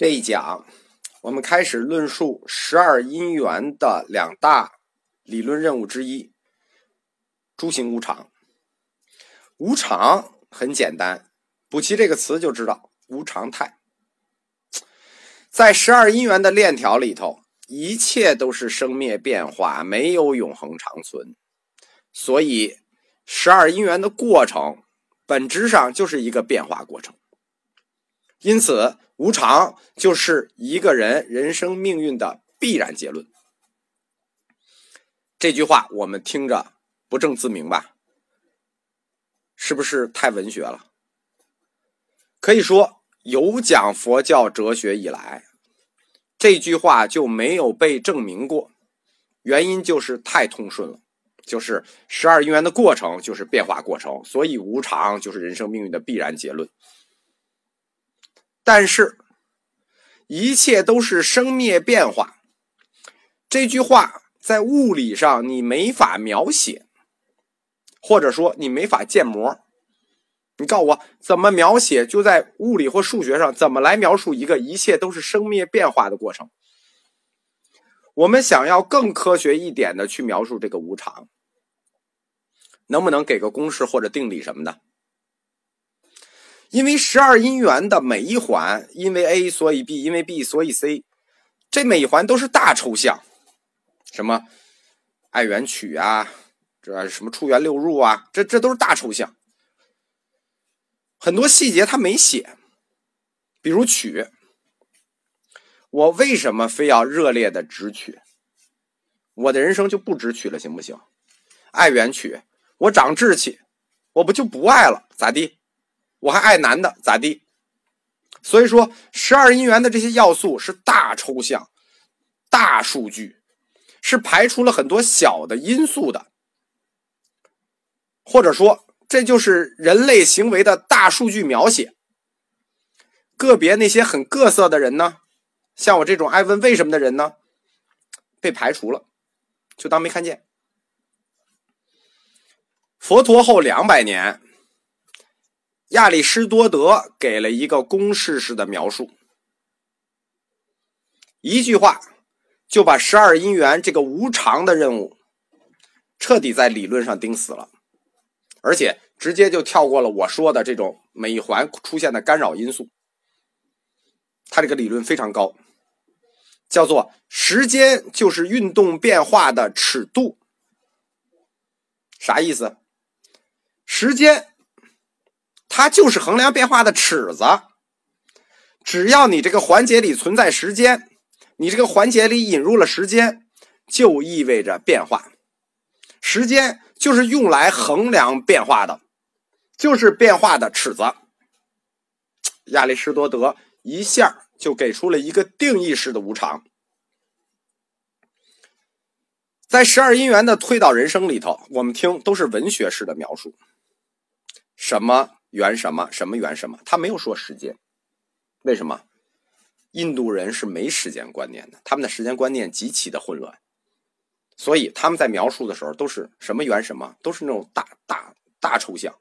这一讲，我们开始论述十二因缘的两大理论任务之一——诸行无常。无常很简单，补齐这个词就知道无常态。在十二因缘的链条里头，一切都是生灭变化，没有永恒长存。所以，十二因缘的过程本质上就是一个变化过程。因此，无常就是一个人人生命运的必然结论。这句话我们听着不正自明吧？是不是太文学了？可以说，有讲佛教哲学以来，这句话就没有被证明过。原因就是太通顺了，就是十二因缘的过程就是变化过程，所以无常就是人生命运的必然结论。但是，一切都是生灭变化。这句话在物理上你没法描写，或者说你没法建模。你告诉我怎么描写？就在物理或数学上怎么来描述一个一切都是生灭变化的过程？我们想要更科学一点的去描述这个无常，能不能给个公式或者定理什么的？因为十二因缘的每一环，因为 A 所以 B，因为 B 所以 C，这每一环都是大抽象，什么爱缘取啊，这什么出缘六入啊，这这都是大抽象，很多细节他没写，比如取，我为什么非要热烈的直取？我的人生就不直取了，行不行？爱缘取，我长志气，我不就不爱了，咋地？我还爱男的，咋地？所以说，十二因缘的这些要素是大抽象、大数据，是排除了很多小的因素的，或者说，这就是人类行为的大数据描写。个别那些很各色的人呢，像我这种爱问为什么的人呢，被排除了，就当没看见。佛陀后两百年。亚里士多德给了一个公式式的描述，一句话就把十二因缘这个无常的任务彻底在理论上钉死了，而且直接就跳过了我说的这种每一环出现的干扰因素。他这个理论非常高，叫做时间就是运动变化的尺度。啥意思？时间。它就是衡量变化的尺子，只要你这个环节里存在时间，你这个环节里引入了时间，就意味着变化。时间就是用来衡量变化的，就是变化的尺子。亚里士多德一下就给出了一个定义式的无常。在十二因缘的推导人生里头，我们听都是文学式的描述，什么？圆什么什么圆什么？他没有说时间，为什么？印度人是没时间观念的，他们的时间观念极其的混乱，所以他们在描述的时候都是什么圆什么，都是那种大大大抽象。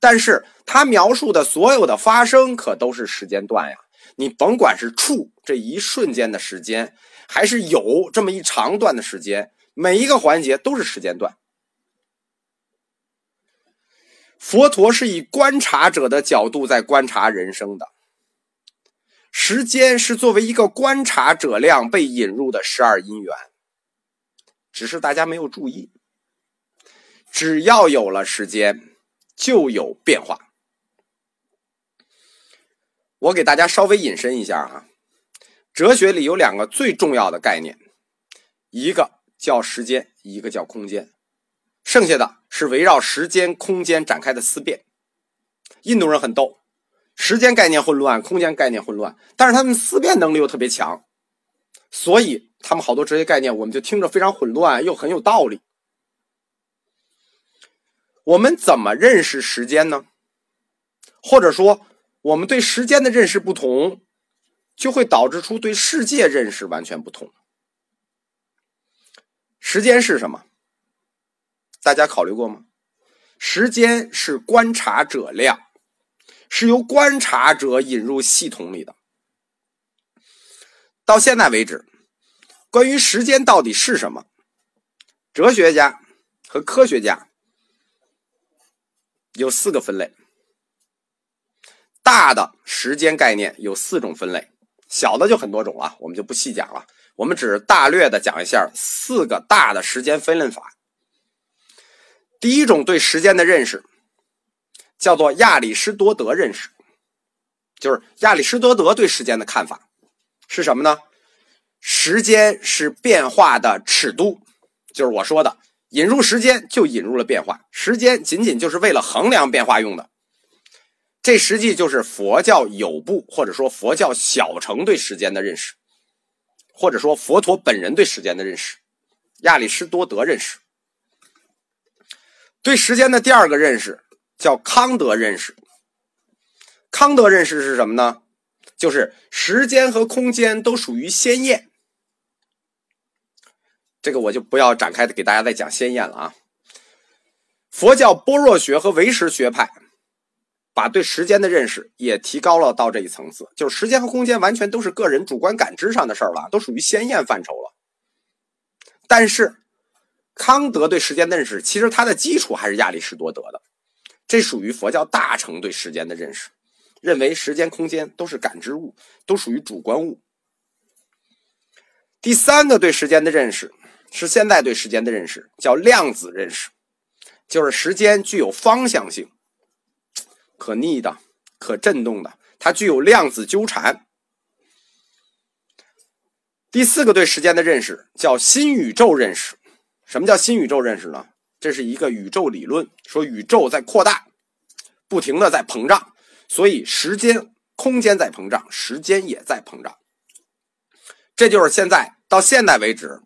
但是他描述的所有的发生可都是时间段呀，你甭管是处这一瞬间的时间，还是有这么一长段的时间，每一个环节都是时间段。佛陀是以观察者的角度在观察人生的，时间是作为一个观察者量被引入的十二因缘，只是大家没有注意。只要有了时间，就有变化。我给大家稍微引申一下哈，哲学里有两个最重要的概念，一个叫时间，一个叫空间。剩下的是围绕时间、空间展开的思辨。印度人很逗，时间概念混乱，空间概念混乱，但是他们思辨能力又特别强，所以他们好多哲学概念我们就听着非常混乱，又很有道理。我们怎么认识时间呢？或者说，我们对时间的认识不同，就会导致出对世界认识完全不同。时间是什么？大家考虑过吗？时间是观察者量，是由观察者引入系统里的。到现在为止，关于时间到底是什么，哲学家和科学家有四个分类。大的时间概念有四种分类，小的就很多种了，我们就不细讲了。我们只大略的讲一下四个大的时间分类法。第一种对时间的认识叫做亚里士多德认识，就是亚里士多德对时间的看法是什么呢？时间是变化的尺度，就是我说的，引入时间就引入了变化，时间仅仅就是为了衡量变化用的。这实际就是佛教有部或者说佛教小乘对时间的认识，或者说佛陀本人对时间的认识，亚里士多德认识。对时间的第二个认识叫康德认识。康德认识是什么呢？就是时间和空间都属于先验。这个我就不要展开给大家再讲先验了啊。佛教般若学和唯识学派。把对时间的认识也提高了到这一层次，就是时间和空间完全都是个人主观感知上的事儿了，都属于先验范畴了。但是，康德对时间的认识，其实它的基础还是亚里士多德的，这属于佛教大乘对时间的认识，认为时间、空间都是感知物，都属于主观物。第三个对时间的认识是现在对时间的认识，叫量子认识，就是时间具有方向性。可逆的、可振动的，它具有量子纠缠。第四个对时间的认识叫新宇宙认识。什么叫新宇宙认识呢？这是一个宇宙理论，说宇宙在扩大，不停的在膨胀，所以时间、空间在膨胀，时间也在膨胀。这就是现在到现在为止，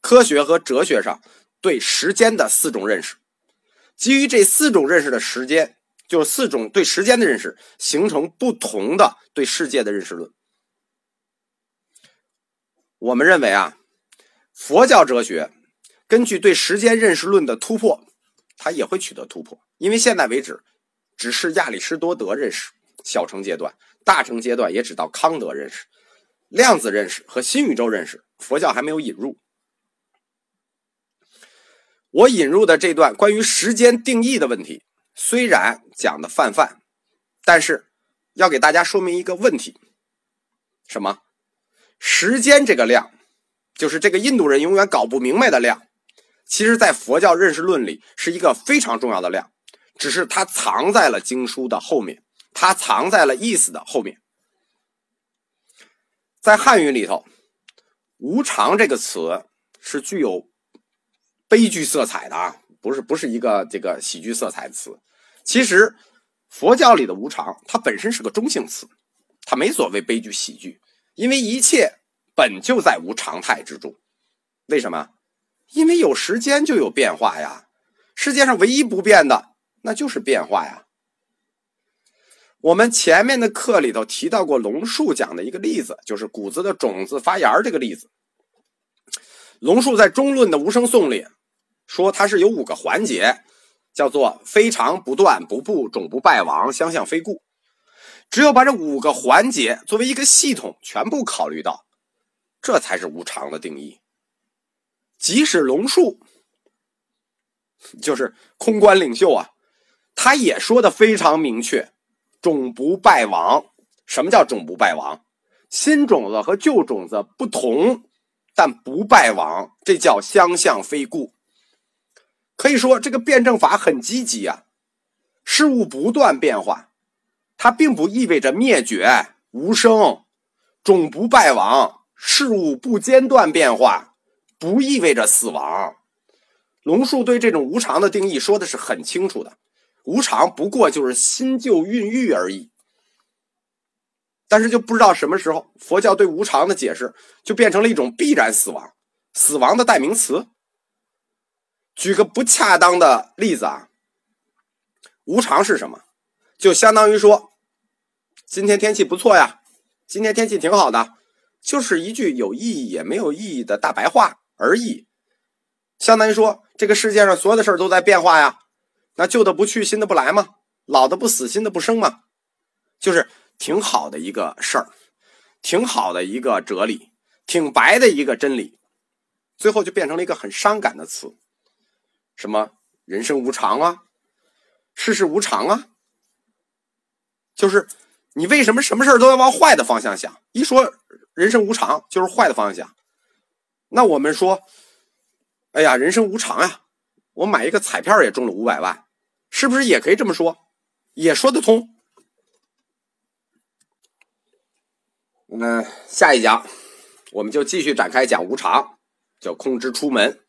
科学和哲学上对时间的四种认识。基于这四种认识的时间。就是四种对时间的认识，形成不同的对世界的认识论。我们认为啊，佛教哲学根据对时间认识论的突破，它也会取得突破。因为现在为止，只是亚里士多德认识小乘阶段，大乘阶段也只到康德认识、量子认识和新宇宙认识，佛教还没有引入。我引入的这段关于时间定义的问题。虽然讲的泛泛，但是要给大家说明一个问题：什么？时间这个量，就是这个印度人永远搞不明白的量，其实在佛教认识论里是一个非常重要的量，只是它藏在了经书的后面，它藏在了意思的后面。在汉语里头，“无常”这个词是具有悲剧色彩的啊。不是不是一个这个喜剧色彩的词，其实佛教里的无常，它本身是个中性词，它没所谓悲剧喜剧，因为一切本就在无常态之中。为什么？因为有时间就有变化呀，世界上唯一不变的那就是变化呀。我们前面的课里头提到过龙树讲的一个例子，就是谷子的种子发芽这个例子。龙树在中论的无声颂里。说它是有五个环节，叫做非常不断不布种不败亡相向非故。只有把这五个环节作为一个系统全部考虑到，这才是无常的定义。即使龙树就是空观领袖啊，他也说的非常明确：种不败亡。什么叫种不败亡？新种子和旧种子不同，但不败亡，这叫相向非故。可以说，这个辩证法很积极啊。事物不断变化，它并不意味着灭绝、无声、种不败亡。事物不间断变化，不意味着死亡。龙树对这种无常的定义说的是很清楚的：无常不过就是新旧孕育而已。但是就不知道什么时候，佛教对无常的解释就变成了一种必然死亡、死亡的代名词。举个不恰当的例子啊，无常是什么？就相当于说，今天天气不错呀，今天天气挺好的，就是一句有意义也没有意义的大白话而已。相当于说，这个世界上所有的事儿都在变化呀，那旧的不去，新的不来吗？老的不死，新的不生吗？就是挺好的一个事儿。挺好的一个哲理，挺白的一个真理，最后就变成了一个很伤感的词，什么人生无常啊，世事无常啊，就是你为什么什么事都要往坏的方向想？一说人生无常，就是坏的方向想。那我们说，哎呀，人生无常啊，我买一个彩票也中了五百万，是不是也可以这么说？也说得通。那下一讲，我们就继续展开讲无常，叫空之出门。